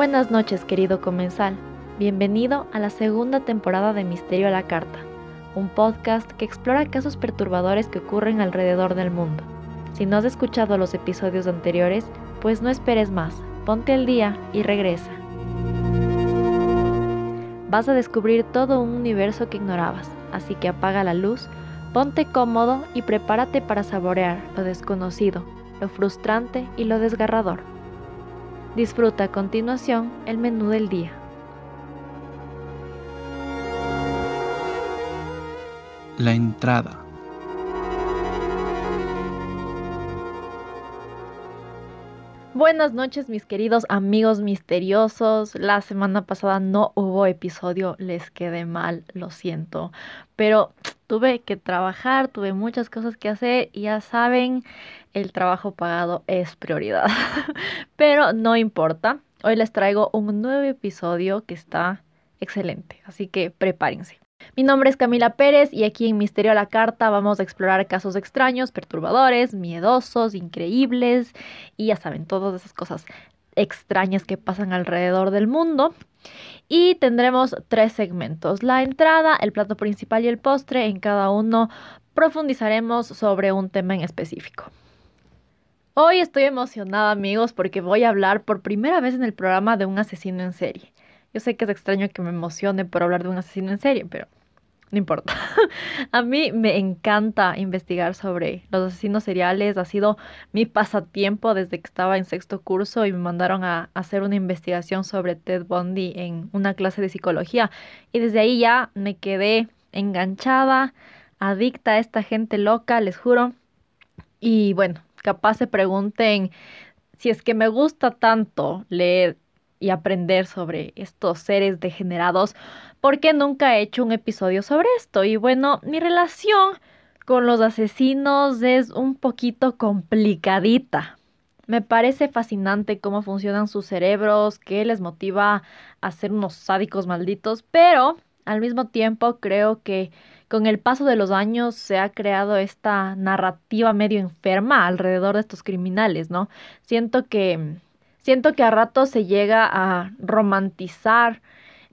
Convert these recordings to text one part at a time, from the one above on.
Buenas noches, querido comensal. Bienvenido a la segunda temporada de Misterio a la Carta, un podcast que explora casos perturbadores que ocurren alrededor del mundo. Si no has escuchado los episodios anteriores, pues no esperes más, ponte al día y regresa. Vas a descubrir todo un universo que ignorabas, así que apaga la luz, ponte cómodo y prepárate para saborear lo desconocido, lo frustrante y lo desgarrador. Disfruta a continuación el menú del día. La entrada. Buenas noches mis queridos amigos misteriosos. La semana pasada no hubo episodio, les quedé mal, lo siento. Pero tuve que trabajar, tuve muchas cosas que hacer y ya saben, el trabajo pagado es prioridad. Pero no importa, hoy les traigo un nuevo episodio que está excelente, así que prepárense. Mi nombre es Camila Pérez y aquí en Misterio a la Carta vamos a explorar casos extraños, perturbadores, miedosos, increíbles y ya saben, todas esas cosas extrañas que pasan alrededor del mundo. Y tendremos tres segmentos, la entrada, el plato principal y el postre. En cada uno profundizaremos sobre un tema en específico. Hoy estoy emocionada amigos porque voy a hablar por primera vez en el programa de un asesino en serie. Yo sé que es extraño que me emocione por hablar de un asesino en serie, pero no importa. a mí me encanta investigar sobre los asesinos seriales. Ha sido mi pasatiempo desde que estaba en sexto curso y me mandaron a hacer una investigación sobre Ted Bundy en una clase de psicología. Y desde ahí ya me quedé enganchada, adicta a esta gente loca, les juro. Y bueno, capaz se pregunten si es que me gusta tanto leer y aprender sobre estos seres degenerados, porque nunca he hecho un episodio sobre esto. Y bueno, mi relación con los asesinos es un poquito complicadita. Me parece fascinante cómo funcionan sus cerebros, qué les motiva a ser unos sádicos malditos, pero al mismo tiempo creo que con el paso de los años se ha creado esta narrativa medio enferma alrededor de estos criminales, ¿no? Siento que siento que a rato se llega a romantizar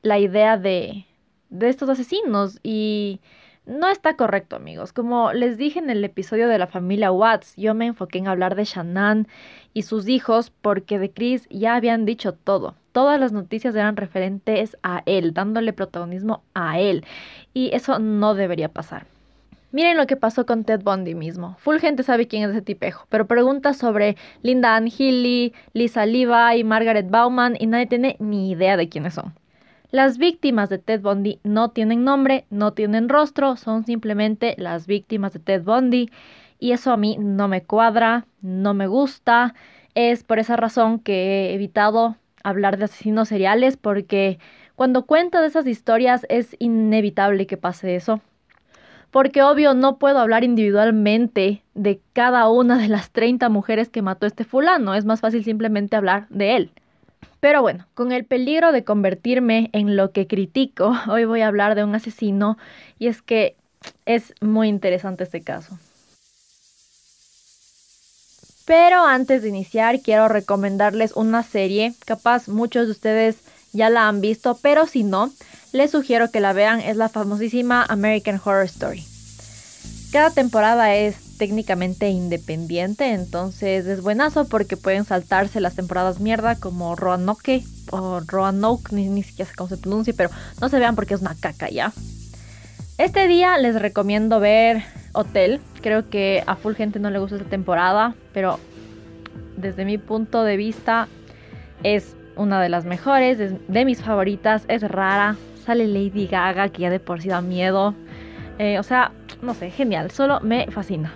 la idea de, de estos asesinos y no está correcto, amigos. Como les dije en el episodio de la familia Watts, yo me enfoqué en hablar de Shannon y sus hijos porque de Chris ya habían dicho todo. Todas las noticias eran referentes a él, dándole protagonismo a él. Y eso no debería pasar. Miren lo que pasó con Ted Bundy mismo. Full gente sabe quién es ese tipejo, pero preguntas sobre Linda Ann Healy, Lisa Levi, Margaret Bauman y nadie tiene ni idea de quiénes son. Las víctimas de Ted Bundy no tienen nombre, no tienen rostro, son simplemente las víctimas de Ted Bundy y eso a mí no me cuadra, no me gusta. Es por esa razón que he evitado hablar de asesinos seriales porque cuando cuento de esas historias es inevitable que pase eso. Porque obvio no puedo hablar individualmente de cada una de las 30 mujeres que mató este fulano, es más fácil simplemente hablar de él. Pero bueno, con el peligro de convertirme en lo que critico, hoy voy a hablar de un asesino y es que es muy interesante este caso. Pero antes de iniciar quiero recomendarles una serie, capaz muchos de ustedes ya la han visto, pero si no, les sugiero que la vean, es la famosísima American Horror Story. Cada temporada es técnicamente independiente, entonces es buenazo porque pueden saltarse las temporadas mierda como Roanoke o Roanoke, ni, ni siquiera sé cómo se pronuncia, pero no se vean porque es una caca ya. Este día les recomiendo ver Hotel, creo que a full gente no le gusta esta temporada, pero desde mi punto de vista es una de las mejores, de mis favoritas, es rara, sale Lady Gaga que ya de por sí da miedo, eh, o sea, no sé, genial, solo me fascina.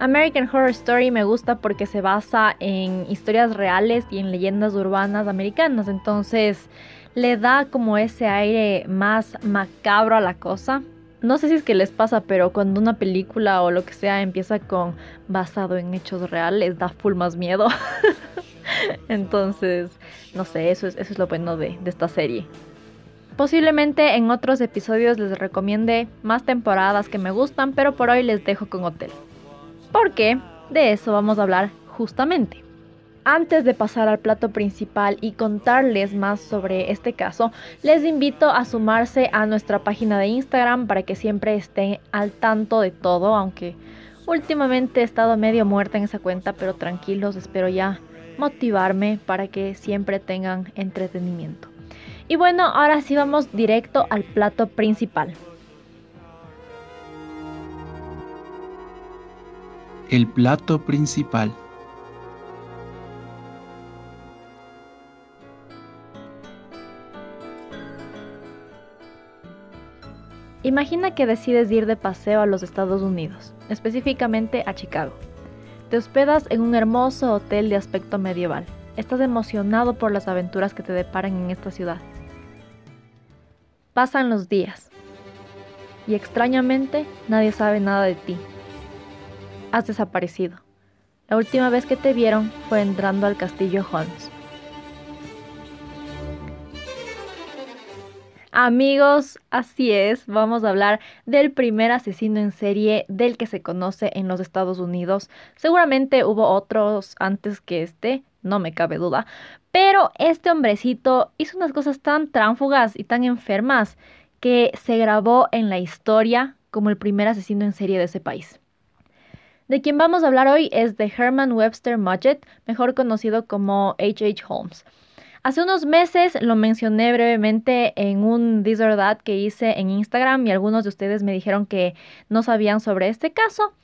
American Horror Story me gusta porque se basa en historias reales y en leyendas urbanas americanas, entonces le da como ese aire más macabro a la cosa. No sé si es que les pasa, pero cuando una película o lo que sea empieza con basado en hechos reales, da full más miedo. Entonces, no sé, eso es, eso es lo bueno de, de esta serie. Posiblemente en otros episodios les recomiende más temporadas que me gustan, pero por hoy les dejo con Hotel. Porque de eso vamos a hablar justamente. Antes de pasar al plato principal y contarles más sobre este caso, les invito a sumarse a nuestra página de Instagram para que siempre estén al tanto de todo, aunque últimamente he estado medio muerta en esa cuenta, pero tranquilos, espero ya motivarme para que siempre tengan entretenimiento. Y bueno, ahora sí vamos directo al plato principal. El plato principal. Imagina que decides ir de paseo a los Estados Unidos, específicamente a Chicago. Te hospedas en un hermoso hotel de aspecto medieval. Estás emocionado por las aventuras que te deparan en esta ciudad. Pasan los días y extrañamente nadie sabe nada de ti. Has desaparecido. La última vez que te vieron fue entrando al castillo Holmes. Amigos, así es, vamos a hablar del primer asesino en serie del que se conoce en los Estados Unidos. Seguramente hubo otros antes que este, no me cabe duda, pero este hombrecito hizo unas cosas tan tránfugas y tan enfermas que se grabó en la historia como el primer asesino en serie de ese país. De quien vamos a hablar hoy es de Herman Webster Mudgett, mejor conocido como H.H. H. Holmes. Hace unos meses lo mencioné brevemente en un This or That que hice en Instagram y algunos de ustedes me dijeron que no sabían sobre este caso.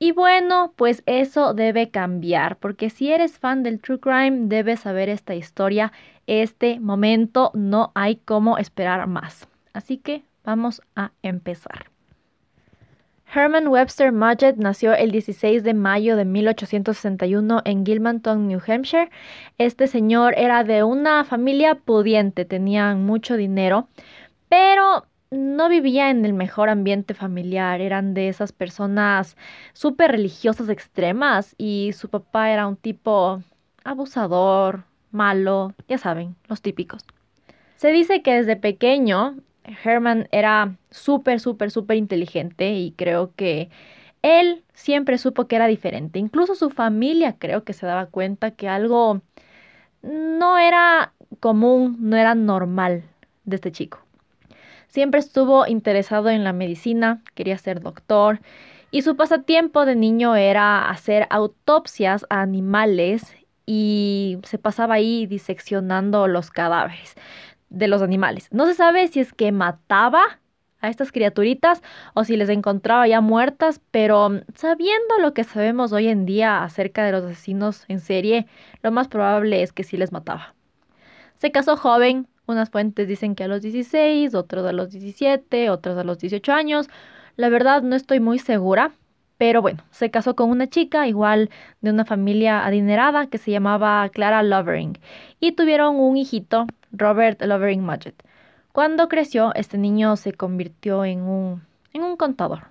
Y bueno, pues eso debe cambiar, porque si eres fan del True Crime, debes saber esta historia. Este momento no hay como esperar más. Así que vamos a empezar. Herman Webster Mudgett nació el 16 de mayo de 1861 en Gilmanton, New Hampshire. Este señor era de una familia pudiente, tenían mucho dinero, pero no vivía en el mejor ambiente familiar, eran de esas personas súper religiosas extremas y su papá era un tipo abusador, malo, ya saben, los típicos. Se dice que desde pequeño Herman era súper, súper, súper inteligente y creo que él siempre supo que era diferente. Incluso su familia creo que se daba cuenta que algo no era común, no era normal de este chico. Siempre estuvo interesado en la medicina, quería ser doctor y su pasatiempo de niño era hacer autopsias a animales y se pasaba ahí diseccionando los cadáveres de los animales. No se sabe si es que mataba a estas criaturitas o si les encontraba ya muertas, pero mm, sabiendo lo que sabemos hoy en día acerca de los asesinos en serie, lo más probable es que sí les mataba. Se casó joven, unas fuentes dicen que a los 16, otros a los 17, otros a los 18 años. La verdad no estoy muy segura, pero bueno, se casó con una chica igual de una familia adinerada que se llamaba Clara Lovering y tuvieron un hijito Robert Lovering Mudgett. Cuando creció, este niño se convirtió en un, en un contador.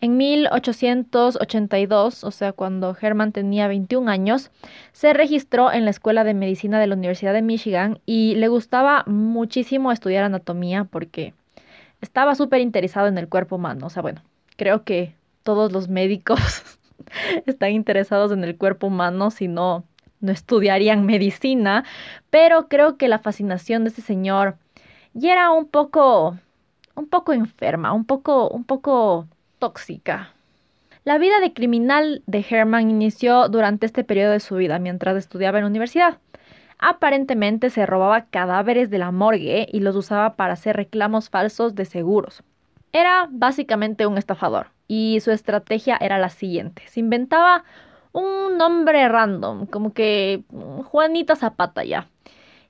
En 1882, o sea, cuando Herman tenía 21 años, se registró en la Escuela de Medicina de la Universidad de Michigan y le gustaba muchísimo estudiar anatomía porque estaba súper interesado en el cuerpo humano. O sea, bueno, creo que todos los médicos están interesados en el cuerpo humano, si no no estudiarían medicina, pero creo que la fascinación de este señor ya era un poco, un poco enferma, un poco, un poco tóxica. La vida de criminal de Herman inició durante este periodo de su vida, mientras estudiaba en la universidad. Aparentemente se robaba cadáveres de la morgue y los usaba para hacer reclamos falsos de seguros. Era básicamente un estafador y su estrategia era la siguiente. Se inventaba un nombre random, como que Juanita Zapata ya.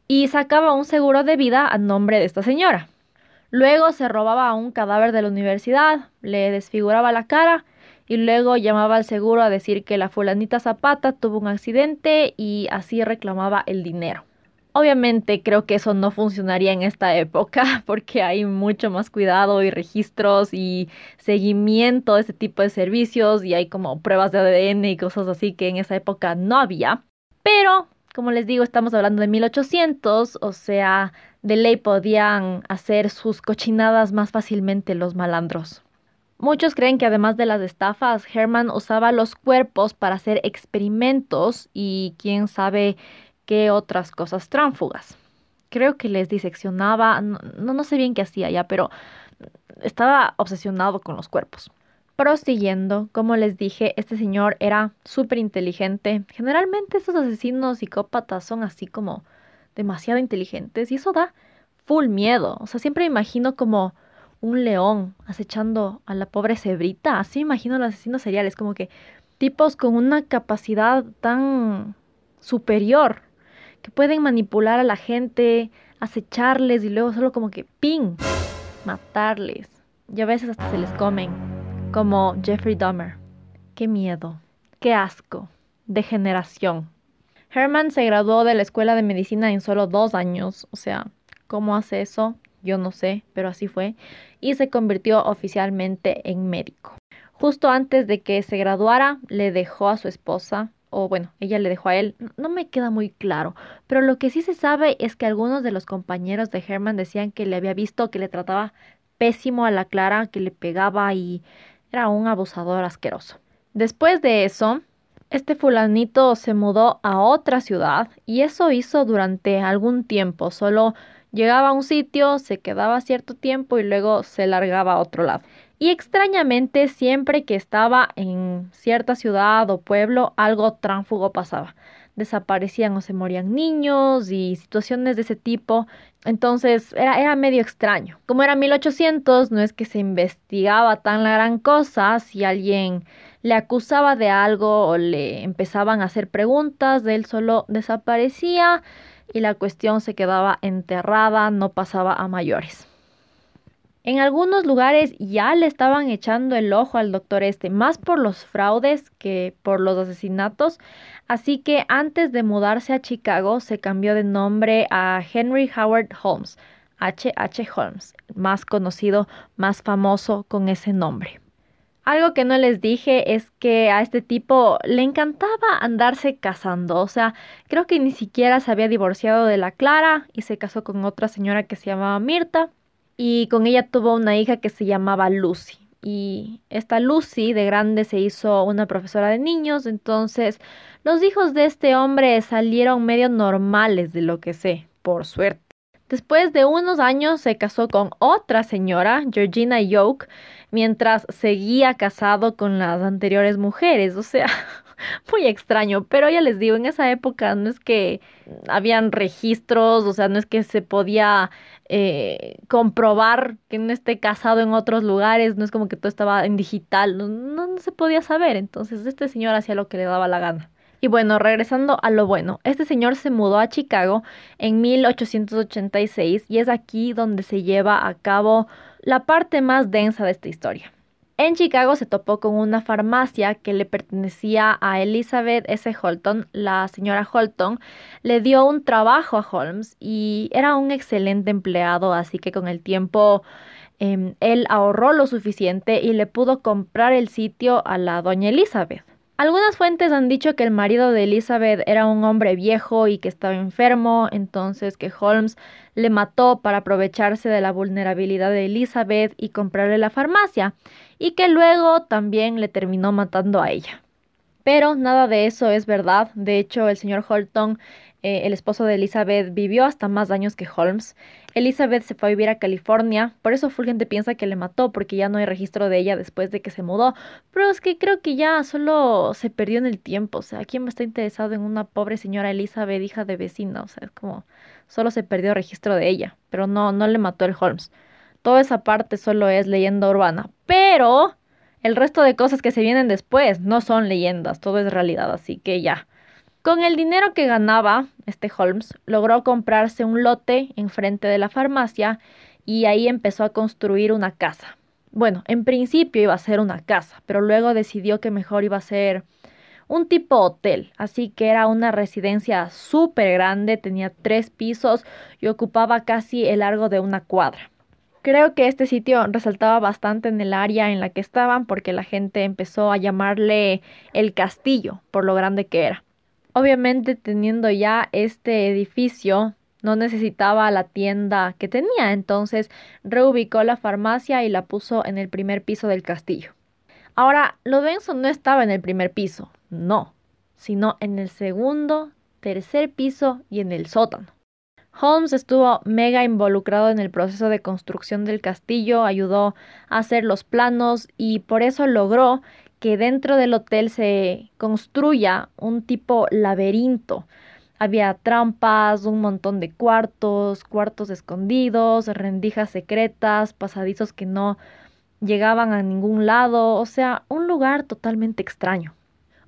Y sacaba un seguro de vida a nombre de esta señora. Luego se robaba un cadáver de la universidad, le desfiguraba la cara y luego llamaba al seguro a decir que la fulanita Zapata tuvo un accidente y así reclamaba el dinero. Obviamente creo que eso no funcionaría en esta época porque hay mucho más cuidado y registros y seguimiento de este tipo de servicios y hay como pruebas de ADN y cosas así que en esa época no había. Pero, como les digo, estamos hablando de 1800, o sea, de ley podían hacer sus cochinadas más fácilmente los malandros. Muchos creen que además de las estafas, Herman usaba los cuerpos para hacer experimentos y quién sabe qué otras cosas tránfugas. Creo que les diseccionaba, no, no sé bien qué hacía ya, pero estaba obsesionado con los cuerpos. Prosiguiendo, como les dije, este señor era súper inteligente. Generalmente estos asesinos psicópatas son así como demasiado inteligentes y eso da full miedo. O sea, siempre me imagino como un león acechando a la pobre cebrita. Así me imagino los asesinos seriales, como que tipos con una capacidad tan superior que pueden manipular a la gente, acecharles y luego solo como que ¡ping! matarles. Y a veces hasta se les comen, como Jeffrey Dahmer. Qué miedo, qué asco, degeneración. Herman se graduó de la escuela de medicina en solo dos años, o sea, ¿cómo hace eso? Yo no sé, pero así fue, y se convirtió oficialmente en médico. Justo antes de que se graduara, le dejó a su esposa, o bueno, ella le dejó a él, no me queda muy claro, pero lo que sí se sabe es que algunos de los compañeros de Herman decían que le había visto que le trataba pésimo a la Clara, que le pegaba y era un abusador asqueroso. Después de eso, este fulanito se mudó a otra ciudad y eso hizo durante algún tiempo, solo llegaba a un sitio, se quedaba cierto tiempo y luego se largaba a otro lado. Y extrañamente, siempre que estaba en cierta ciudad o pueblo, algo tránfugo pasaba. Desaparecían o se morían niños y situaciones de ese tipo. Entonces era, medio extraño. Como era 1800, no es que se investigaba tan la gran cosa. Si alguien le acusaba de algo o le empezaban a hacer preguntas, él solo desaparecía y la cuestión se quedaba enterrada, no pasaba a mayores. En algunos lugares ya le estaban echando el ojo al doctor este, más por los fraudes que por los asesinatos, así que antes de mudarse a Chicago se cambió de nombre a Henry Howard Holmes, H. H. Holmes, más conocido, más famoso con ese nombre. Algo que no les dije es que a este tipo le encantaba andarse casando, o sea, creo que ni siquiera se había divorciado de la Clara y se casó con otra señora que se llamaba Mirta y con ella tuvo una hija que se llamaba Lucy. Y esta Lucy de grande se hizo una profesora de niños, entonces los hijos de este hombre salieron medio normales de lo que sé, por suerte. Después de unos años se casó con otra señora, Georgina Yoke, mientras seguía casado con las anteriores mujeres, o sea, muy extraño, pero ya les digo, en esa época no es que habían registros, o sea, no es que se podía eh, comprobar que no esté casado en otros lugares, no es como que todo estaba en digital, no, no, se podía saber, entonces este señor hacía lo que le daba la gana. Y bueno, regresando a lo bueno, este señor se mudó a Chicago en 1886 y es aquí donde se lleva a cabo la parte más densa de esta historia. En Chicago se topó con una farmacia que le pertenecía a Elizabeth S. Holton. La señora Holton le dio un trabajo a Holmes y era un excelente empleado, así que con el tiempo em, él ahorró lo suficiente y le pudo comprar el sitio a la doña Elizabeth. Algunas fuentes han dicho que el marido de Elizabeth era un hombre viejo y que estaba enfermo, entonces que Holmes le mató para aprovecharse de la vulnerabilidad de Elizabeth y comprarle la farmacia, y que luego también le terminó matando a ella. Pero nada de eso es verdad. De hecho, el señor Holton, eh, el esposo de Elizabeth, vivió hasta más años que Holmes. Elizabeth se fue a vivir a California, por eso Fulgente piensa que le mató, porque ya no hay registro de ella después de que se mudó. Pero es que creo que ya solo se perdió en el tiempo. O sea, ¿quién a estar interesado en una pobre señora Elizabeth, hija de vecina? O sea, es como solo se perdió registro de ella, pero no, no le mató el Holmes. Toda esa parte solo es leyenda urbana, pero el resto de cosas que se vienen después no son leyendas, todo es realidad, así que ya. Con el dinero que ganaba, este Holmes logró comprarse un lote enfrente de la farmacia y ahí empezó a construir una casa. Bueno, en principio iba a ser una casa, pero luego decidió que mejor iba a ser un tipo hotel, así que era una residencia súper grande, tenía tres pisos y ocupaba casi el largo de una cuadra. Creo que este sitio resaltaba bastante en el área en la que estaban porque la gente empezó a llamarle el castillo por lo grande que era. Obviamente teniendo ya este edificio no necesitaba la tienda que tenía, entonces reubicó la farmacia y la puso en el primer piso del castillo. Ahora, lo no estaba en el primer piso, no, sino en el segundo, tercer piso y en el sótano. Holmes estuvo mega involucrado en el proceso de construcción del castillo, ayudó a hacer los planos y por eso logró que dentro del hotel se construya un tipo laberinto. Había trampas, un montón de cuartos, cuartos escondidos, rendijas secretas, pasadizos que no llegaban a ningún lado, o sea, un lugar totalmente extraño.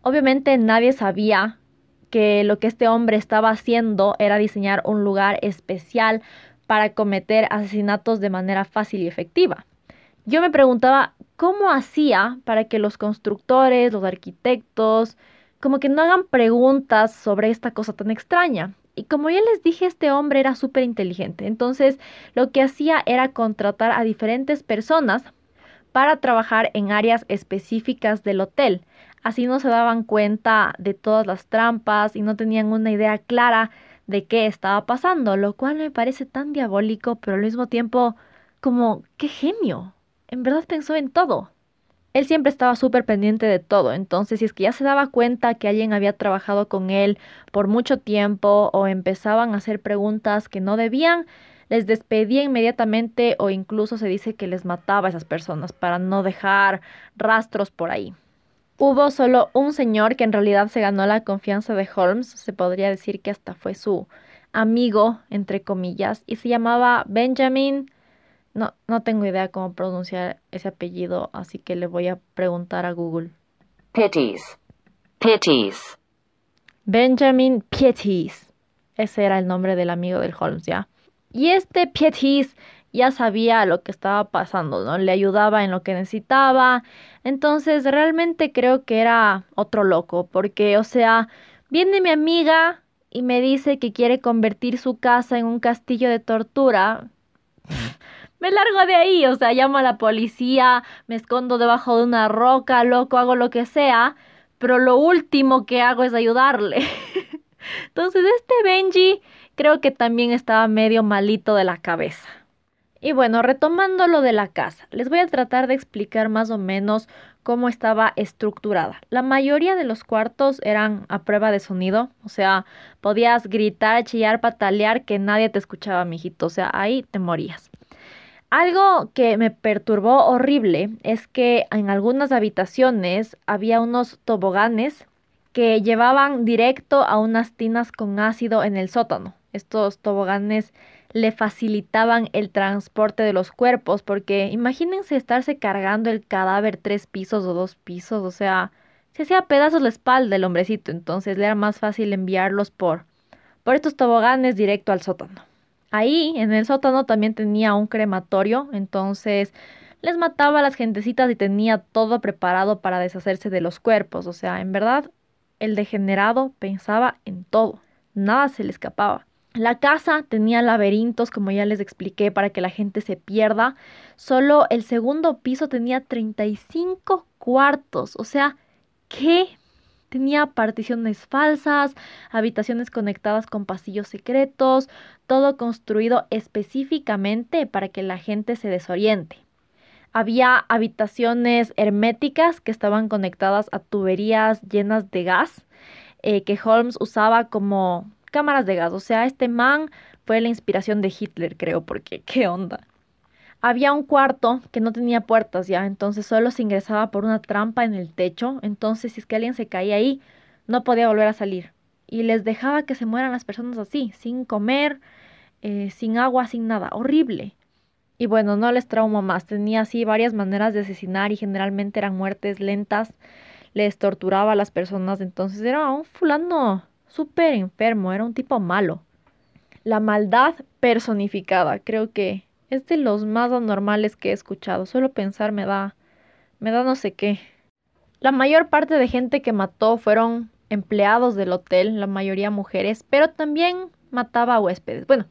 Obviamente nadie sabía que lo que este hombre estaba haciendo era diseñar un lugar especial para cometer asesinatos de manera fácil y efectiva. Yo me preguntaba cómo hacía para que los constructores, los arquitectos, como que no hagan preguntas sobre esta cosa tan extraña. Y como ya les dije, este hombre era súper inteligente. Entonces, lo que hacía era contratar a diferentes personas para trabajar en áreas específicas del hotel. Así no se daban cuenta de todas las trampas y no tenían una idea clara de qué estaba pasando, lo cual me parece tan diabólico, pero al mismo tiempo como, qué genio. En verdad pensó en todo. Él siempre estaba súper pendiente de todo, entonces si es que ya se daba cuenta que alguien había trabajado con él por mucho tiempo o empezaban a hacer preguntas que no debían, les despedía inmediatamente o incluso se dice que les mataba a esas personas para no dejar rastros por ahí. Hubo solo un señor que en realidad se ganó la confianza de Holmes, se podría decir que hasta fue su amigo, entre comillas, y se llamaba Benjamin. No, no tengo idea cómo pronunciar ese apellido, así que le voy a preguntar a Google. Pitties. Pitties. Benjamin Pietis. Ese era el nombre del amigo del Holmes, ¿ya? Y este Pietis ya sabía lo que estaba pasando, ¿no? Le ayudaba en lo que necesitaba. Entonces, realmente creo que era otro loco, porque, o sea, viene mi amiga y me dice que quiere convertir su casa en un castillo de tortura. Me largo de ahí, o sea, llamo a la policía, me escondo debajo de una roca, loco, hago lo que sea, pero lo último que hago es ayudarle. Entonces, este Benji creo que también estaba medio malito de la cabeza. Y bueno, retomando lo de la casa, les voy a tratar de explicar más o menos cómo estaba estructurada. La mayoría de los cuartos eran a prueba de sonido, o sea, podías gritar, chillar, patalear que nadie te escuchaba, mijito, o sea, ahí te morías. Algo que me perturbó horrible es que en algunas habitaciones había unos toboganes que llevaban directo a unas tinas con ácido en el sótano. Estos toboganes le facilitaban el transporte de los cuerpos, porque imagínense estarse cargando el cadáver tres pisos o dos pisos, o sea, se hacía pedazos la espalda del hombrecito, entonces le era más fácil enviarlos por, por estos toboganes directo al sótano. Ahí, en el sótano, también tenía un crematorio, entonces les mataba a las gentecitas y tenía todo preparado para deshacerse de los cuerpos, o sea, en verdad, el degenerado pensaba en todo, nada se le escapaba. La casa tenía laberintos, como ya les expliqué, para que la gente se pierda. Solo el segundo piso tenía 35 cuartos. O sea, ¿qué? Tenía particiones falsas, habitaciones conectadas con pasillos secretos, todo construido específicamente para que la gente se desoriente. Había habitaciones herméticas que estaban conectadas a tuberías llenas de gas eh, que Holmes usaba como cámaras de gas. O sea, este man fue la inspiración de Hitler, creo, porque qué onda. Había un cuarto que no tenía puertas ya, entonces solo se ingresaba por una trampa en el techo, entonces si es que alguien se caía ahí, no podía volver a salir. Y les dejaba que se mueran las personas así, sin comer, eh, sin agua, sin nada. Horrible. Y bueno, no les traumo más. Tenía así varias maneras de asesinar y generalmente eran muertes lentas. Les torturaba a las personas. Entonces era un fulano súper enfermo, era un tipo malo. La maldad personificada, creo que Es de los más anormales que he escuchado. Solo pensar me da, me da no sé qué. La mayor parte de gente que mató fueron empleados del hotel, la mayoría mujeres, pero también mataba a huéspedes. Bueno,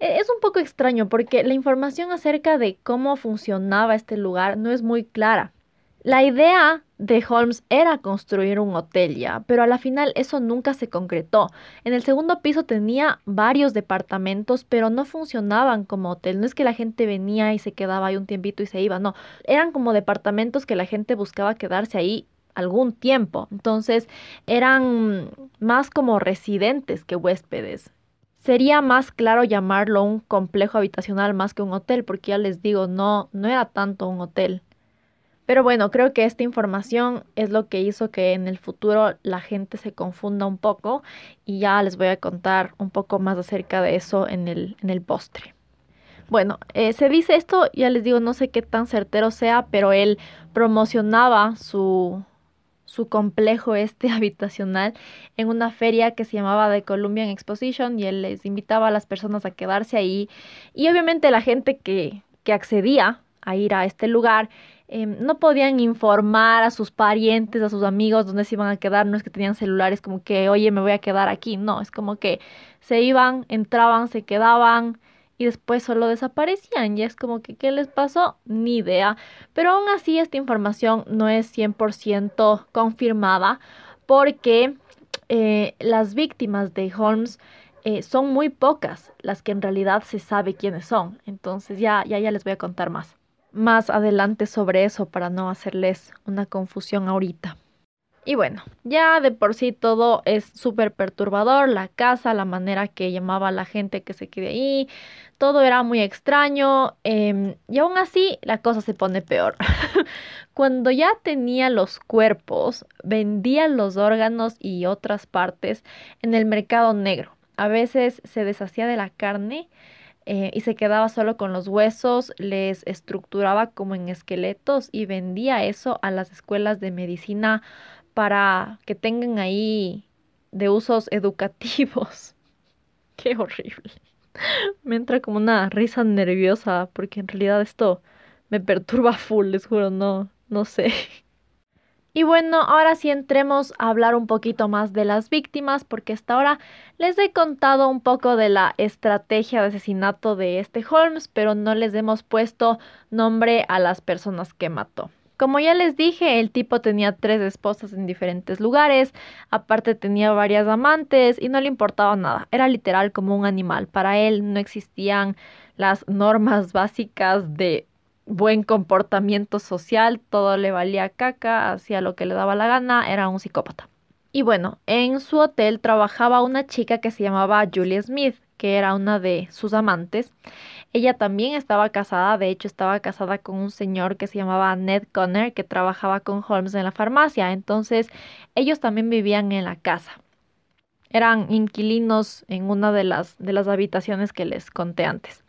e-, es un poco extraño porque la información acerca de cómo funcionaba este lugar no es muy clara. La idea de Holmes era construir un hotel ya, pero a la final eso nunca se concretó. En el segundo piso tenía varios departamentos, pero no funcionaban como hotel. No es que la gente venía y se quedaba ahí un tiempito y se iba, no. Eran como departamentos que la gente buscaba quedarse ahí algún tiempo. Entonces eran más como residentes que huéspedes. Sería más claro llamarlo un complejo habitacional más que un hotel, porque ya les digo, no, no era tanto un hotel. Pero bueno, creo que esta información es lo que hizo que en el futuro la gente se confunda un poco y ya les voy a contar un poco más acerca de eso en el, en el postre. Bueno, eh, se dice esto, ya les digo, no sé qué tan certero sea, pero él promocionaba su, su complejo este habitacional en una feria que se llamaba The Columbian Exposition y él les invitaba a las personas a quedarse ahí y obviamente la gente que, que accedía a ir a este lugar Em, no podían informar a sus parientes, a sus amigos dónde se iban a quedar, no es que tenían celulares como que, oye, me voy a quedar aquí, no, es como que se iban, entraban, se quedaban y después solo desaparecían, y es como que, ¿qué les pasó? Ni idea, pero aún así esta información no es 100% confirmada porque eh, las víctimas de Holmes eh, son muy pocas las que en realidad se sabe quiénes son, entonces ya, ya, ya les voy a contar más más adelante sobre eso para no hacerles una confusión ahorita. Y bueno, ya de por sí todo es súper perturbador, la casa, la manera que llamaba a la gente que se quede ahí, todo era muy extraño em, y aún así la cosa se pone peor. Cuando ya tenía los cuerpos, vendía los órganos y otras partes en el mercado negro. A veces se deshacía de la carne eh, y se quedaba solo con los huesos, les estructuraba como en esqueletos y vendía eso a las escuelas de medicina para que tengan ahí de usos educativos. Qué horrible. Me entra como una risa nerviosa porque en realidad esto me perturba full, les juro, no, no sé. Y bueno, ahora sí entremos a hablar un poquito más de las víctimas, porque hasta ahora les he contado un poco de la estrategia de asesinato de este Holmes, pero no les hemos puesto nombre a las personas que mató. Como ya les dije, el tipo tenía tres esposas en diferentes lugares, aparte tenía varias amantes y no le importaba nada, era literal como un animal. Para él no existían las normas básicas de buen comportamiento social, todo le valía caca, hacía lo que le daba la gana, era un psicópata. Y bueno, en su hotel trabajaba una chica que se llamaba Julia Smith, que era una de sus amantes. Ella también estaba casada, de hecho estaba casada con un señor que se llamaba Ned Conner, que trabajaba con Holmes en la farmacia, entonces ellos también vivían en la casa. Eran inquilinos en una de las, de las habitaciones que les conté antes.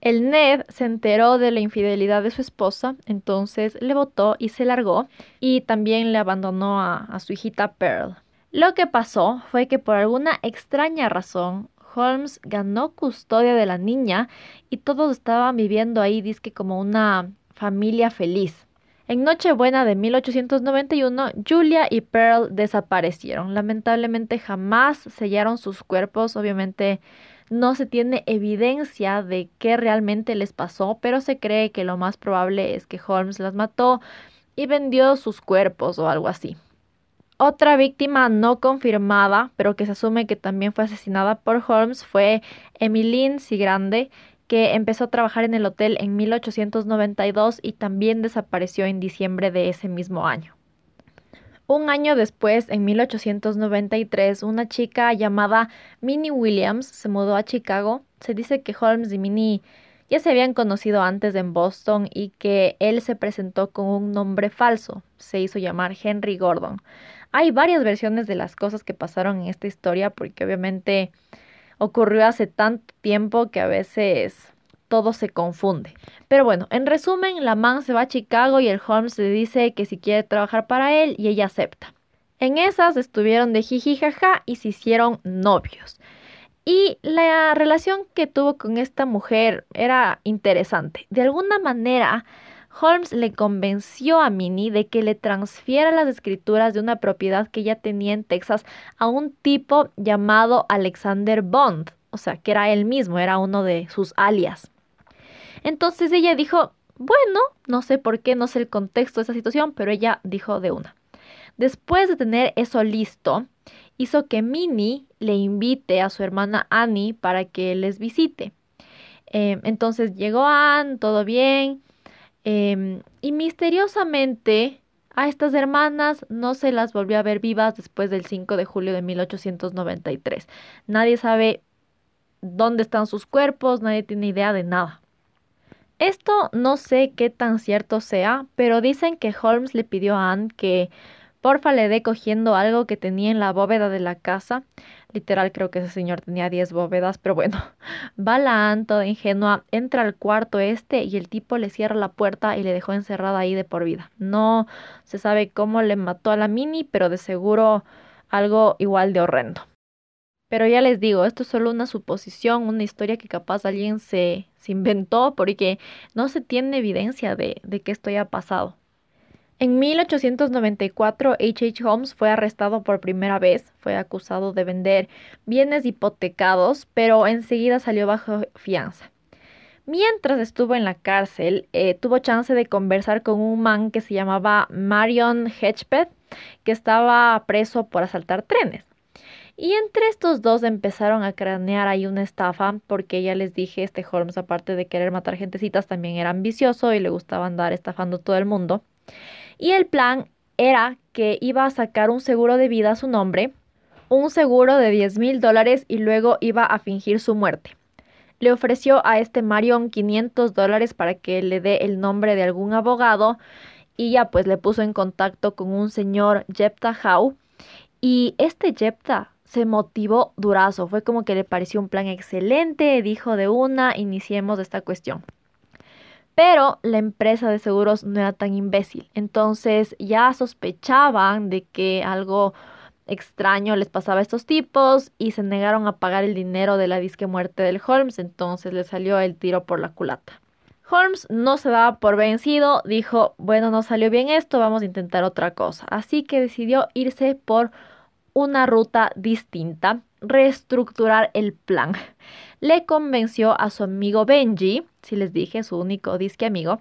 El Ned se enteró de la infidelidad de su esposa, entonces le votó y se largó y también le abandonó a, su hijita Pearl. Lo que pasó fue que por alguna extraña razón Holmes ganó custodia de la niña y todos estaban viviendo ahí, disque como una familia feliz. En Nochebuena de 1891, Julia y Pearl desaparecieron. Lamentablemente jamás sellaron sus cuerpos, obviamente no se tiene evidencia de qué realmente les pasó, pero se cree que lo más probable es que Holmes las mató y vendió sus cuerpos o algo así. Otra víctima no confirmada, pero que se asume que también fue asesinada por Holmes, fue Emmeline Sigrande, que empezó a trabajar en el hotel en 1892 y también desapareció en diciembre de ese mismo año. Un año después, en 1893, una chica llamada Minnie Williams se mudó a Chicago. Se dice que Holmes y Minnie ya se habían conocido antes en Boston y que él se presentó con un nombre falso. Se hizo llamar Henry Gordon. Hay varias versiones de las cosas que pasaron en esta historia porque obviamente ocurrió hace tanto tiempo que a veces todo se confunde. Pero bueno, en resumen, la man se va a Chicago y el Holmes le dice que si quiere trabajar para él y ella acepta. En esas estuvieron de jiji jaja y se hicieron novios. Y la relación que tuvo con esta mujer era interesante. De alguna manera, Holmes le convenció a Minnie de que le transfiera las escrituras de una propiedad que ella tenía en Texas a un tipo llamado Alexander Bond, o sea, que era él mismo, era uno de sus alias. Entonces ella dijo, bueno, no sé por qué, no sé el contexto de esa situación, pero ella dijo de una. Después de tener eso listo, hizo que Minnie le invite a su hermana Annie para que les visite. Em, entonces llegó Anne, todo bien, em, y misteriosamente a estas hermanas no se las volvió a ver vivas después del 5 de julio de 1893. Nadie sabe dónde están sus cuerpos, nadie tiene idea de nada. Esto no sé qué tan cierto sea, pero dicen que Holmes le pidió a Anne que Porfa le dé cogiendo algo que tenía en la bóveda de la casa. Literal, creo que ese señor tenía 10 bóvedas, pero bueno. Va la toda ingenua, entra al cuarto este y el tipo le cierra la puerta y le dejó encerrada ahí de por vida. No se sabe cómo le mató a la mini, pero de seguro algo igual de horrendo. Pero ya les digo, esto es solo una suposición, una historia que capaz alguien se, se inventó porque no se tiene evidencia de, de que esto haya pasado. En 1894, H. H. Holmes fue arrestado por primera vez. Fue acusado de vender bienes hipotecados, pero enseguida salió bajo fianza. Mientras estuvo en la cárcel, eh, tuvo chance de conversar con un man que se llamaba Marion Hedgepeth, que estaba preso por asaltar trenes. Y entre estos dos empezaron a cranear ahí una estafa, porque ya les dije, este Holmes, aparte de querer matar gentecitas, también era ambicioso y le gustaba andar estafando todo el mundo. Y el plan era que iba a sacar un seguro de vida a su nombre, un seguro de 10 mil dólares y luego iba a fingir su muerte. Le ofreció a este Marion 500 dólares para que le dé el nombre de algún abogado y ya pues le puso en contacto con un señor Jepta Howe y este Jepta se motivó durazo, fue como que le pareció un plan excelente, dijo de una, iniciemos esta cuestión. Pero la empresa de seguros no era tan imbécil. Entonces ya sospechaban de que algo extraño les pasaba a estos tipos y se negaron a pagar el dinero de la disque muerte del Holmes. Entonces le salió el tiro por la culata. Holmes no se daba por vencido, dijo, bueno, no salió bien esto, vamos a intentar otra cosa. Así que decidió irse por una ruta distinta, reestructurar el plan le convenció a su amigo Benji, si les dije, su único disque amigo,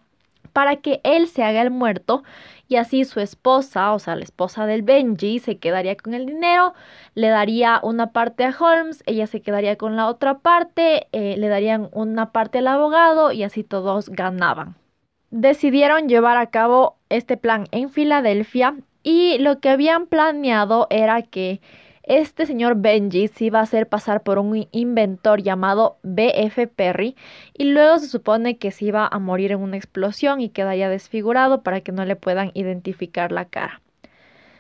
para que él se haga el muerto y así su esposa, o sea, la esposa del Benji, se quedaría con el dinero, le daría una parte a Holmes, ella se quedaría con la otra parte, eh, le darían una parte al abogado y así todos ganaban. Decidieron llevar a cabo este plan en Filadelfia y lo que habían planeado era que este señor Benji se iba a hacer pasar por un inventor llamado BF Perry y luego se supone que se iba a morir en una explosión y quedaría desfigurado para que no le puedan identificar la cara.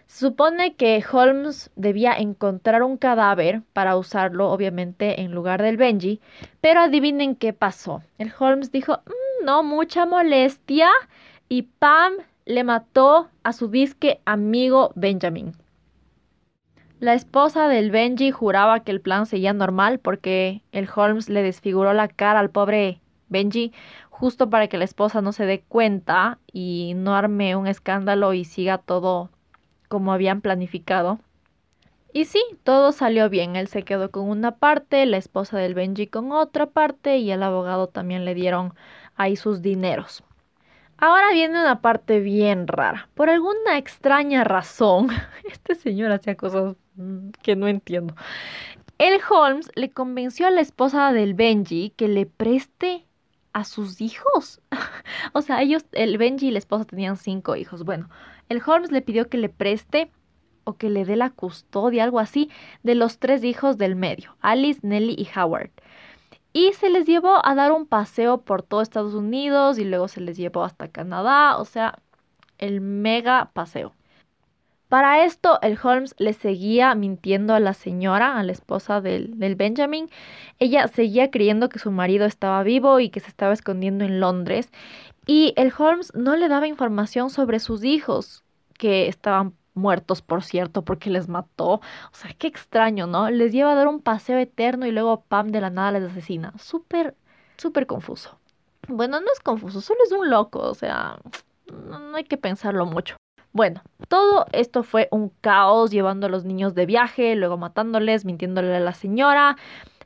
Se supone que Holmes debía encontrar un cadáver para usarlo, obviamente, en lugar del Benji, pero adivinen qué pasó. El Holmes dijo, mm, no, mucha molestia, y Pam le mató a su disque amigo Benjamin. La esposa del Benji juraba que el plan seguía normal porque el Holmes le desfiguró la cara al pobre Benji justo para que la esposa no se dé cuenta y no arme un escándalo y siga todo como habían planificado. Y sí, todo salió bien. Él se quedó con una parte, la esposa del Benji con otra parte y el abogado también le dieron ahí sus dineros. Ahora viene una parte bien rara. Por alguna extraña razón, este señor hacía cosas mm, que no entiendo. El Holmes le convenció a la esposa del Benji que le preste a sus hijos. o sea, ellos, el Benji y la esposa tenían cinco hijos. Bueno, el Holmes le pidió que le preste o que le dé la custodia, algo así, de los tres hijos del medio, Alice, Nelly y Howard y se les llevó a dar un paseo por todo Estados Unidos y luego se les llevó hasta Canadá, o sea, el mega paseo. Para esto, el Holmes le seguía mintiendo a la señora, a la esposa del, del, Benjamin. Ella seguía creyendo que su marido estaba vivo y que se estaba escondiendo en Londres. Y el Holmes no le daba información sobre sus hijos, que estaban muertos, por cierto, porque les mató. O sea, qué extraño, ¿no? Les lleva a dar un paseo eterno y luego Pam de la nada les asesina. Súper, súper confuso. Bueno, no es confuso, solo es un loco, o sea, no hay que pensarlo mucho. Bueno, todo esto fue un caos, llevando a los niños de viaje, luego matándoles, mintiéndole a la señora.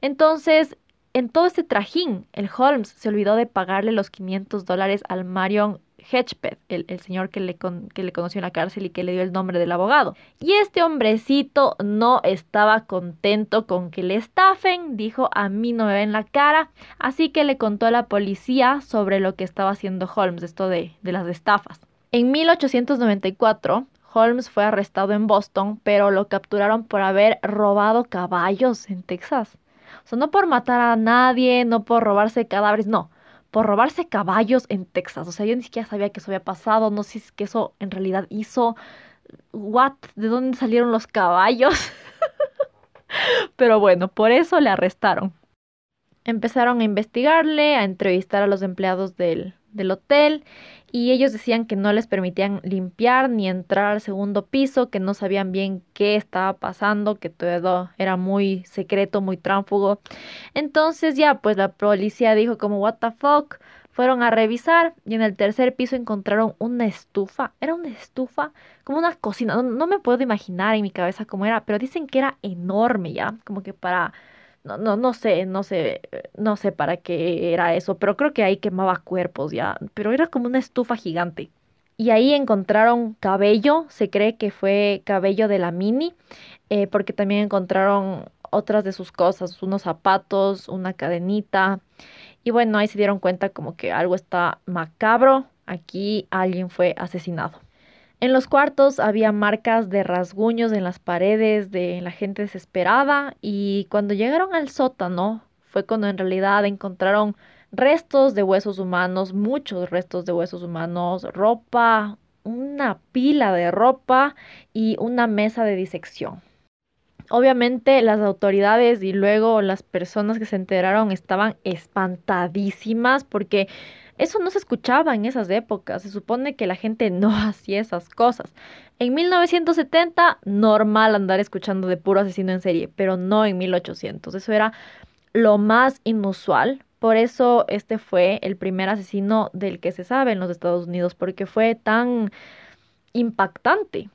Entonces, en todo este trajín, el Holmes se olvidó de pagarle los 500 dólares al Marion Hedgepeth, el, el, señor que le, con, que le conoció en la cárcel y que le dio el nombre del abogado. Y este hombrecito no estaba contento con que le estafen, dijo a mí no me ven la cara, así que le contó a la policía sobre lo que estaba haciendo Holmes, esto de, de las estafas. En 1894, Holmes fue arrestado en Boston, pero lo capturaron por haber robado caballos en Texas. O sea, no por matar a nadie, no por robarse cadáveres, no, por robarse caballos en Texas. O sea, yo ni siquiera sabía que eso había pasado, no sé si eso en realidad hizo. ¿De dónde salieron los caballos? Pero bueno, por eso le arrestaron. Empezaron a investigarle, a entrevistar a los empleados del, del hotel y ellos decían que no les permitían limpiar ni entrar al segundo piso, que no sabían bien qué estaba pasando, que todo era muy secreto, muy tránfugo. Entonces ya, pues la policía dijo como, what the fuck, fueron a revisar y en el tercer piso encontraron una estufa, era una estufa, como una cocina, no, no me puedo imaginar en mi cabeza cómo era, pero dicen que era enorme ya, como que para no, no, no sé, no sé, no sé para qué era eso, pero creo que ahí quemaba cuerpos ya, pero era como una estufa gigante. Y ahí encontraron cabello, se cree que fue cabello de la Mini, eh, porque también encontraron otras de sus cosas, unos zapatos, una cadenita. Y bueno, ahí se dieron cuenta como que algo está macabro, aquí alguien fue asesinado. En los cuartos había marcas de rasguños en las paredes de la gente desesperada y cuando llegaron al sótano fue cuando en realidad encontraron restos de huesos humanos, muchos restos de huesos humanos, ropa, una pila de ropa y una mesa de disección. Obviamente las autoridades y luego las personas que se enteraron estaban espantadísimas porque eso no se escuchaba en esas épocas. Se supone que la gente no hacía esas cosas. En 1970, normal andar escuchando de puro asesino en serie, pero no en 1800. Eso era lo más inusual. Por eso este fue el primer asesino del que se sabe en los Estados Unidos, porque fue tan impactante.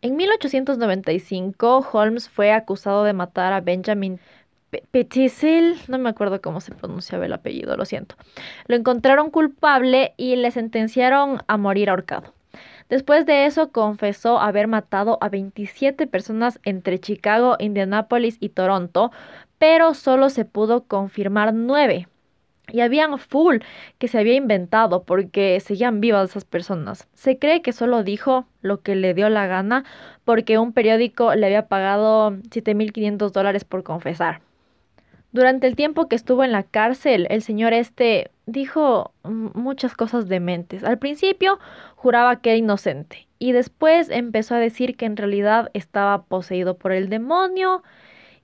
En 1895, Holmes fue acusado de matar a Benjamin Petisel, no me acuerdo cómo se pronunciaba el apellido, lo siento. Lo encontraron culpable y le sentenciaron a morir ahorcado. Después de eso confesó haber matado a 27 personas entre Chicago, Indianápolis y Toronto, pero solo se pudo confirmar 9. Y habían full que se había inventado porque seguían vivas esas personas. Se cree que solo dijo lo que le dio la gana porque un periódico le había pagado 7.500 dólares por confesar. Durante el tiempo que estuvo en la cárcel, el señor este dijo muchas cosas dementes. Al principio juraba que era inocente y después empezó a decir que en realidad estaba poseído por el demonio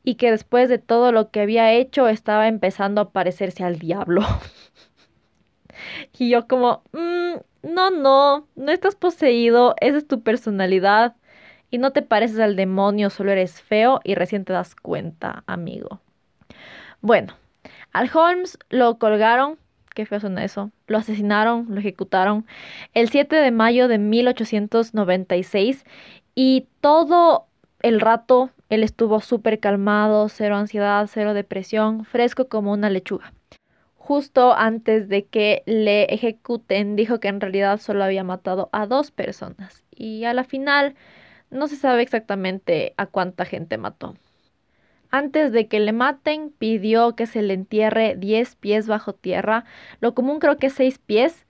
y que después de todo lo que había hecho estaba empezando a parecerse al diablo. y yo como, mm, no, no, no estás poseído, esa es tu personalidad y no te pareces al demonio, solo eres feo y recién te das cuenta, amigo. Bueno, al Holmes lo colgaron, qué feo suena eso, lo asesinaron, lo ejecutaron el 7 de mayo de 1896 y todo el rato él estuvo súper calmado, cero ansiedad, cero depresión, fresco como una lechuga. Justo antes de que le ejecuten, dijo que en realidad solo había matado a dos personas y a la final no se sabe exactamente a cuánta gente mató. Antes de que le maten, pidió que se le entierre 10 pies bajo tierra, lo común creo que 6 pies,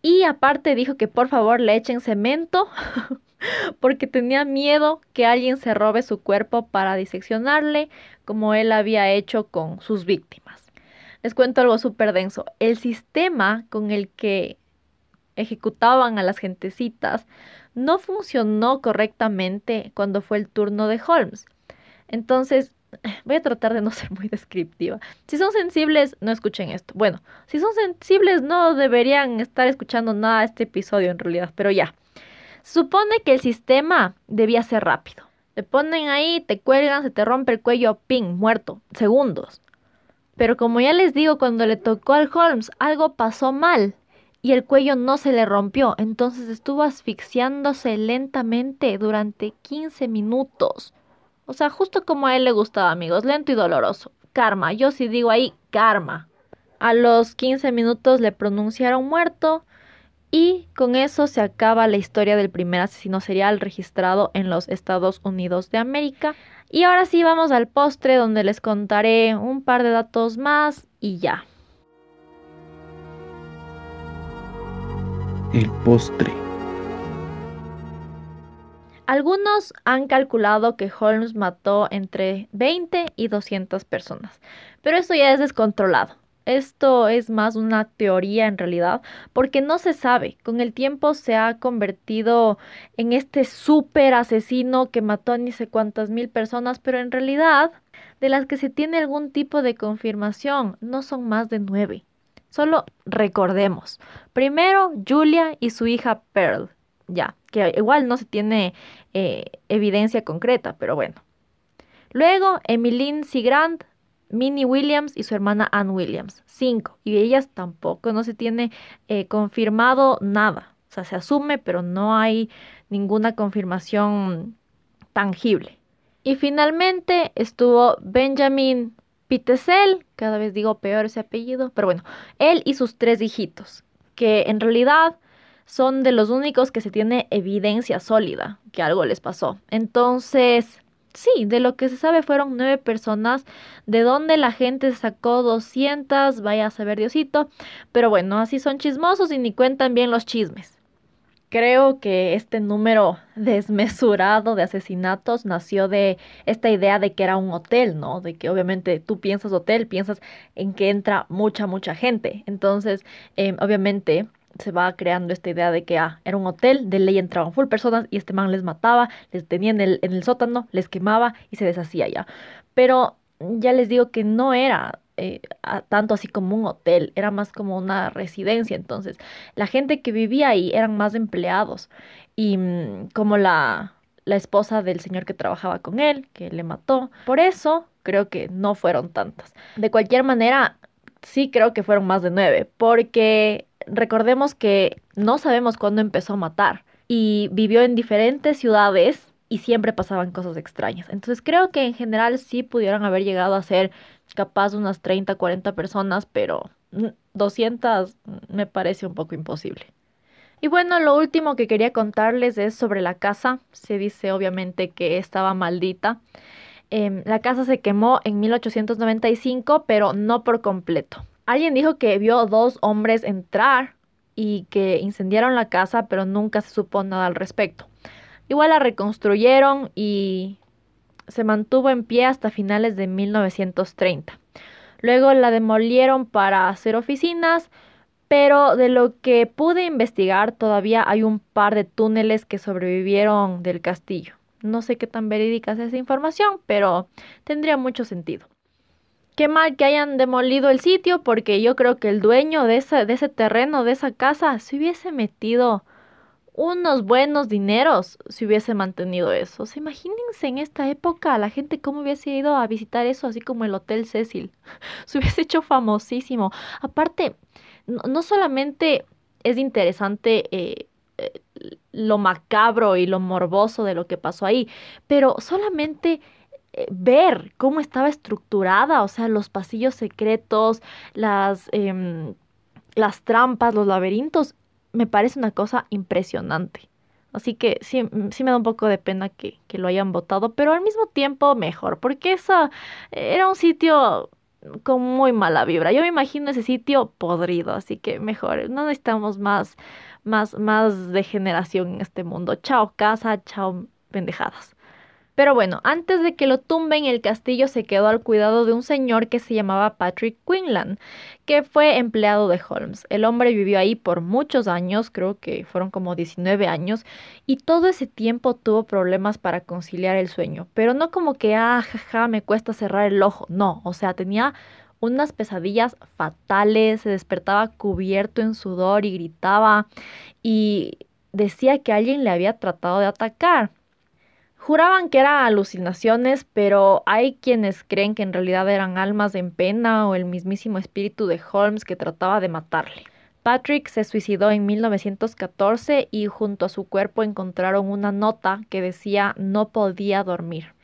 y aparte dijo que por favor le echen cemento porque tenía miedo que alguien se robe su cuerpo para diseccionarle como él había hecho con sus víctimas. Les cuento algo súper denso. El sistema con el que ejecutaban a las gentecitas no funcionó correctamente cuando fue el turno de Holmes. Entonces, voy a tratar de no ser muy descriptiva. Si son sensibles, no escuchen esto. Bueno, si son sensibles, no deberían estar escuchando nada de este episodio en realidad, pero ya. Supone que el sistema debía ser rápido. Te ponen ahí, te cuelgan, se te rompe el cuello, ping, muerto, segundos. Pero como ya les digo, cuando le tocó al Holmes, algo pasó mal y el cuello no se le rompió, entonces estuvo asfixiándose lentamente durante 15 minutos. O sea, justo como a él le gustaba, amigos, lento y doloroso. Karma, yo sí digo ahí, karma. A los 15 minutos le pronunciaron muerto y con eso se acaba la historia del primer asesino serial registrado en los Estados Unidos de América. Y ahora sí vamos al postre donde les contaré un par de datos más y ya. El postre. Algunos han calculado que Holmes mató entre 20 y 200 personas, pero eso ya es descontrolado. Esto es más una teoría en realidad, porque no se sabe. Con el tiempo se ha convertido en este súper asesino que mató a ni sé cuántas mil personas, pero en realidad, de las que se tiene algún tipo de confirmación, no son más de nueve. Solo recordemos. Primero, Julia y su hija Pearl. Ya, que igual no se tiene eh, evidencia concreta, pero bueno. Luego, Emmeline Sigrand, Minnie Williams y su hermana Ann Williams. Cinco. Y ellas tampoco, no se tiene eh, confirmado nada. O sea, se asume, pero no hay ninguna confirmación tangible. Y finalmente estuvo Benjamin Pitesel, cada vez digo peor ese apellido, pero bueno, él y sus tres hijitos, que en realidad son de los únicos que se tiene evidencia sólida que algo les pasó. Entonces, sí, de lo que se sabe fueron nueve personas, de donde la gente sacó 200, vaya a saber Diosito, pero bueno, así son chismosos y ni cuentan bien los chismes. Creo que este número desmesurado de asesinatos nació de esta idea de que era un hotel, ¿no? De que obviamente tú piensas hotel, piensas en que entra mucha, mucha gente. Entonces, em, obviamente se va creando esta idea de que ah, era un hotel, de ley entraban full personas y este man les mataba, les tenía en el, sótano, les quemaba y se deshacía ya. Pero ya les digo que no era eh, tanto así como un hotel, era más como una residencia. Entonces, la gente que vivía ahí eran más empleados. Y mm, como la, la esposa del señor que trabajaba con él, que le mató. Por eso creo que no fueron tantas. De cualquier manera, sí creo que fueron más de nueve, porque recordemos que no sabemos cuándo empezó a matar y vivió en diferentes ciudades y siempre pasaban cosas extrañas. Entonces creo que en general sí pudieron haber llegado a ser capaz unas 30, 40 personas, pero 200 me parece un poco imposible. Y bueno, lo último que quería contarles es sobre la casa. Se dice obviamente que estaba maldita. Em, la casa se quemó en 1895, pero no por completo. Alguien dijo que vio dos hombres entrar y que incendiaron la casa, pero nunca se supo nada al respecto. Igual la reconstruyeron y se mantuvo en pie hasta finales de 1930. Luego la demolieron para hacer oficinas, pero de lo que pude investigar todavía hay un par de túneles que sobrevivieron del castillo. No sé qué tan verídica es esa información, pero tendría mucho sentido. Qué mal que hayan demolido el sitio, porque yo creo que el dueño de ese, de ese terreno, de esa casa, se hubiese metido unos buenos dineros si hubiese mantenido eso. imagínense en esta época la gente cómo hubiese ido a visitar eso, así como el Hotel Cecil. Se hubiese hecho famosísimo. Aparte, no, solamente es interesante eh, eh, lo macabro y lo morboso de lo que pasó ahí, pero solamente eh, ver cómo estaba estructurada, o sea, los pasillos secretos, las, em, las trampas, los laberintos, me parece una cosa impresionante. Así que sí, mm, sí me da un poco de pena que, que lo hayan votado, pero al mismo tiempo mejor, porque esa era un sitio con muy mala vibra. Yo me imagino ese sitio podrido, así que mejor, no necesitamos más, más, más degeneración en este mundo. Chao casa, chao pendejadas. Pero bueno, antes de que lo tumben, el castillo se quedó al cuidado de un señor que se llamaba Patrick Quinlan, que fue empleado de Holmes. El hombre vivió ahí por muchos años, creo que fueron como 19 años, y todo ese tiempo tuvo problemas para conciliar el sueño. Pero no como que, ah, jaja, me cuesta cerrar el ojo. No, o sea, tenía unas pesadillas fatales, se despertaba cubierto en sudor y gritaba y decía que alguien le había tratado de atacar. Juraban que eran alucinaciones, pero hay quienes creen que en realidad eran almas en pena o el mismísimo espíritu de Holmes que trataba de matarle. Patrick se suicidó en 1914 y junto a su cuerpo encontraron una nota que decía no podía dormir.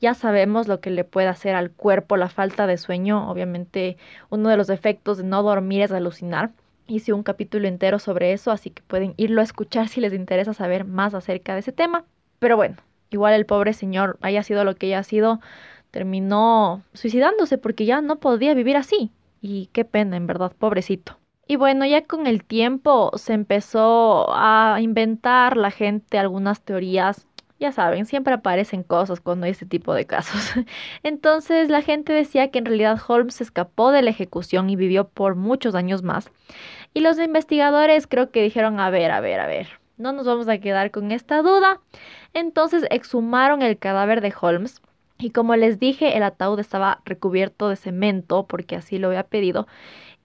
Ya sabemos lo que le puede hacer al cuerpo la falta de sueño. Obviamente uno de los efectos de no dormir es alucinar. Hice un capítulo entero sobre eso, así que pueden irlo a escuchar si les interesa saber más acerca de ese tema. Pero bueno, igual el pobre señor, haya sido lo que haya sido, terminó suicidándose porque ya no podía vivir así. Y qué pena, en verdad, pobrecito. Y bueno, ya con el tiempo se empezó a inventar la gente algunas teorías ya saben, siempre aparecen cosas cuando hay este tipo de casos. Entonces la gente decía que en realidad Holmes escapó de la ejecución y vivió por muchos años más. Y los investigadores creo que dijeron, a ver, a ver, a ver, no nos vamos a quedar con esta duda. Entonces exhumaron el cadáver de Holmes. Y como les dije, el ataúd estaba recubierto de cemento porque así lo había pedido.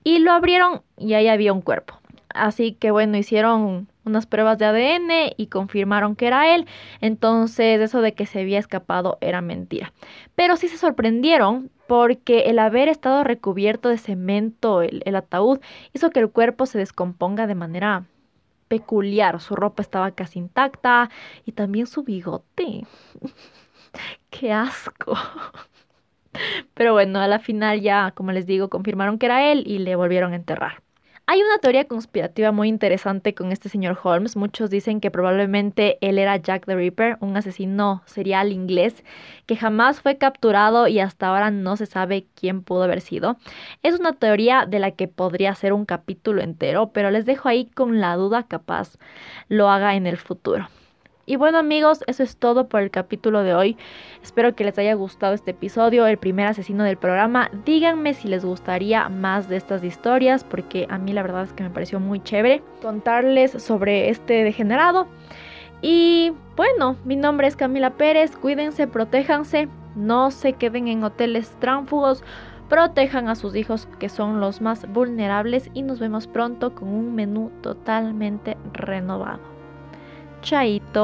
Y lo abrieron y ahí había un cuerpo. Así que bueno, hicieron unas pruebas de ADN y confirmaron que era él. Entonces eso de que se había escapado era mentira. Pero sí se sorprendieron porque el haber estado recubierto de cemento el, el ataúd hizo que el cuerpo se descomponga de manera peculiar. Su ropa estaba casi intacta y también su bigote. ¡Qué asco! Pero bueno, a la final ya, como les digo, confirmaron que era él y le volvieron a enterrar. Hay una teoría conspirativa muy interesante con este señor Holmes. Muchos dicen que probablemente él era Jack the Ripper, un asesino serial inglés que jamás fue capturado y hasta ahora no se sabe quién pudo haber sido. Es una teoría de la que podría ser un capítulo entero, pero les dejo ahí con la duda capaz lo haga en el futuro. Y bueno amigos, eso es todo por el capítulo de hoy. Espero que les haya gustado este episodio, el primer asesino del programa. Díganme si les gustaría más de estas historias, porque a mí la verdad es que me pareció muy chévere contarles sobre este degenerado. Y bueno, mi nombre es Camila Pérez, cuídense, protéjanse, no se queden en hoteles tránfugos, protejan a sus hijos que son los más vulnerables y nos vemos pronto con un menú totalmente renovado. 小雨滴，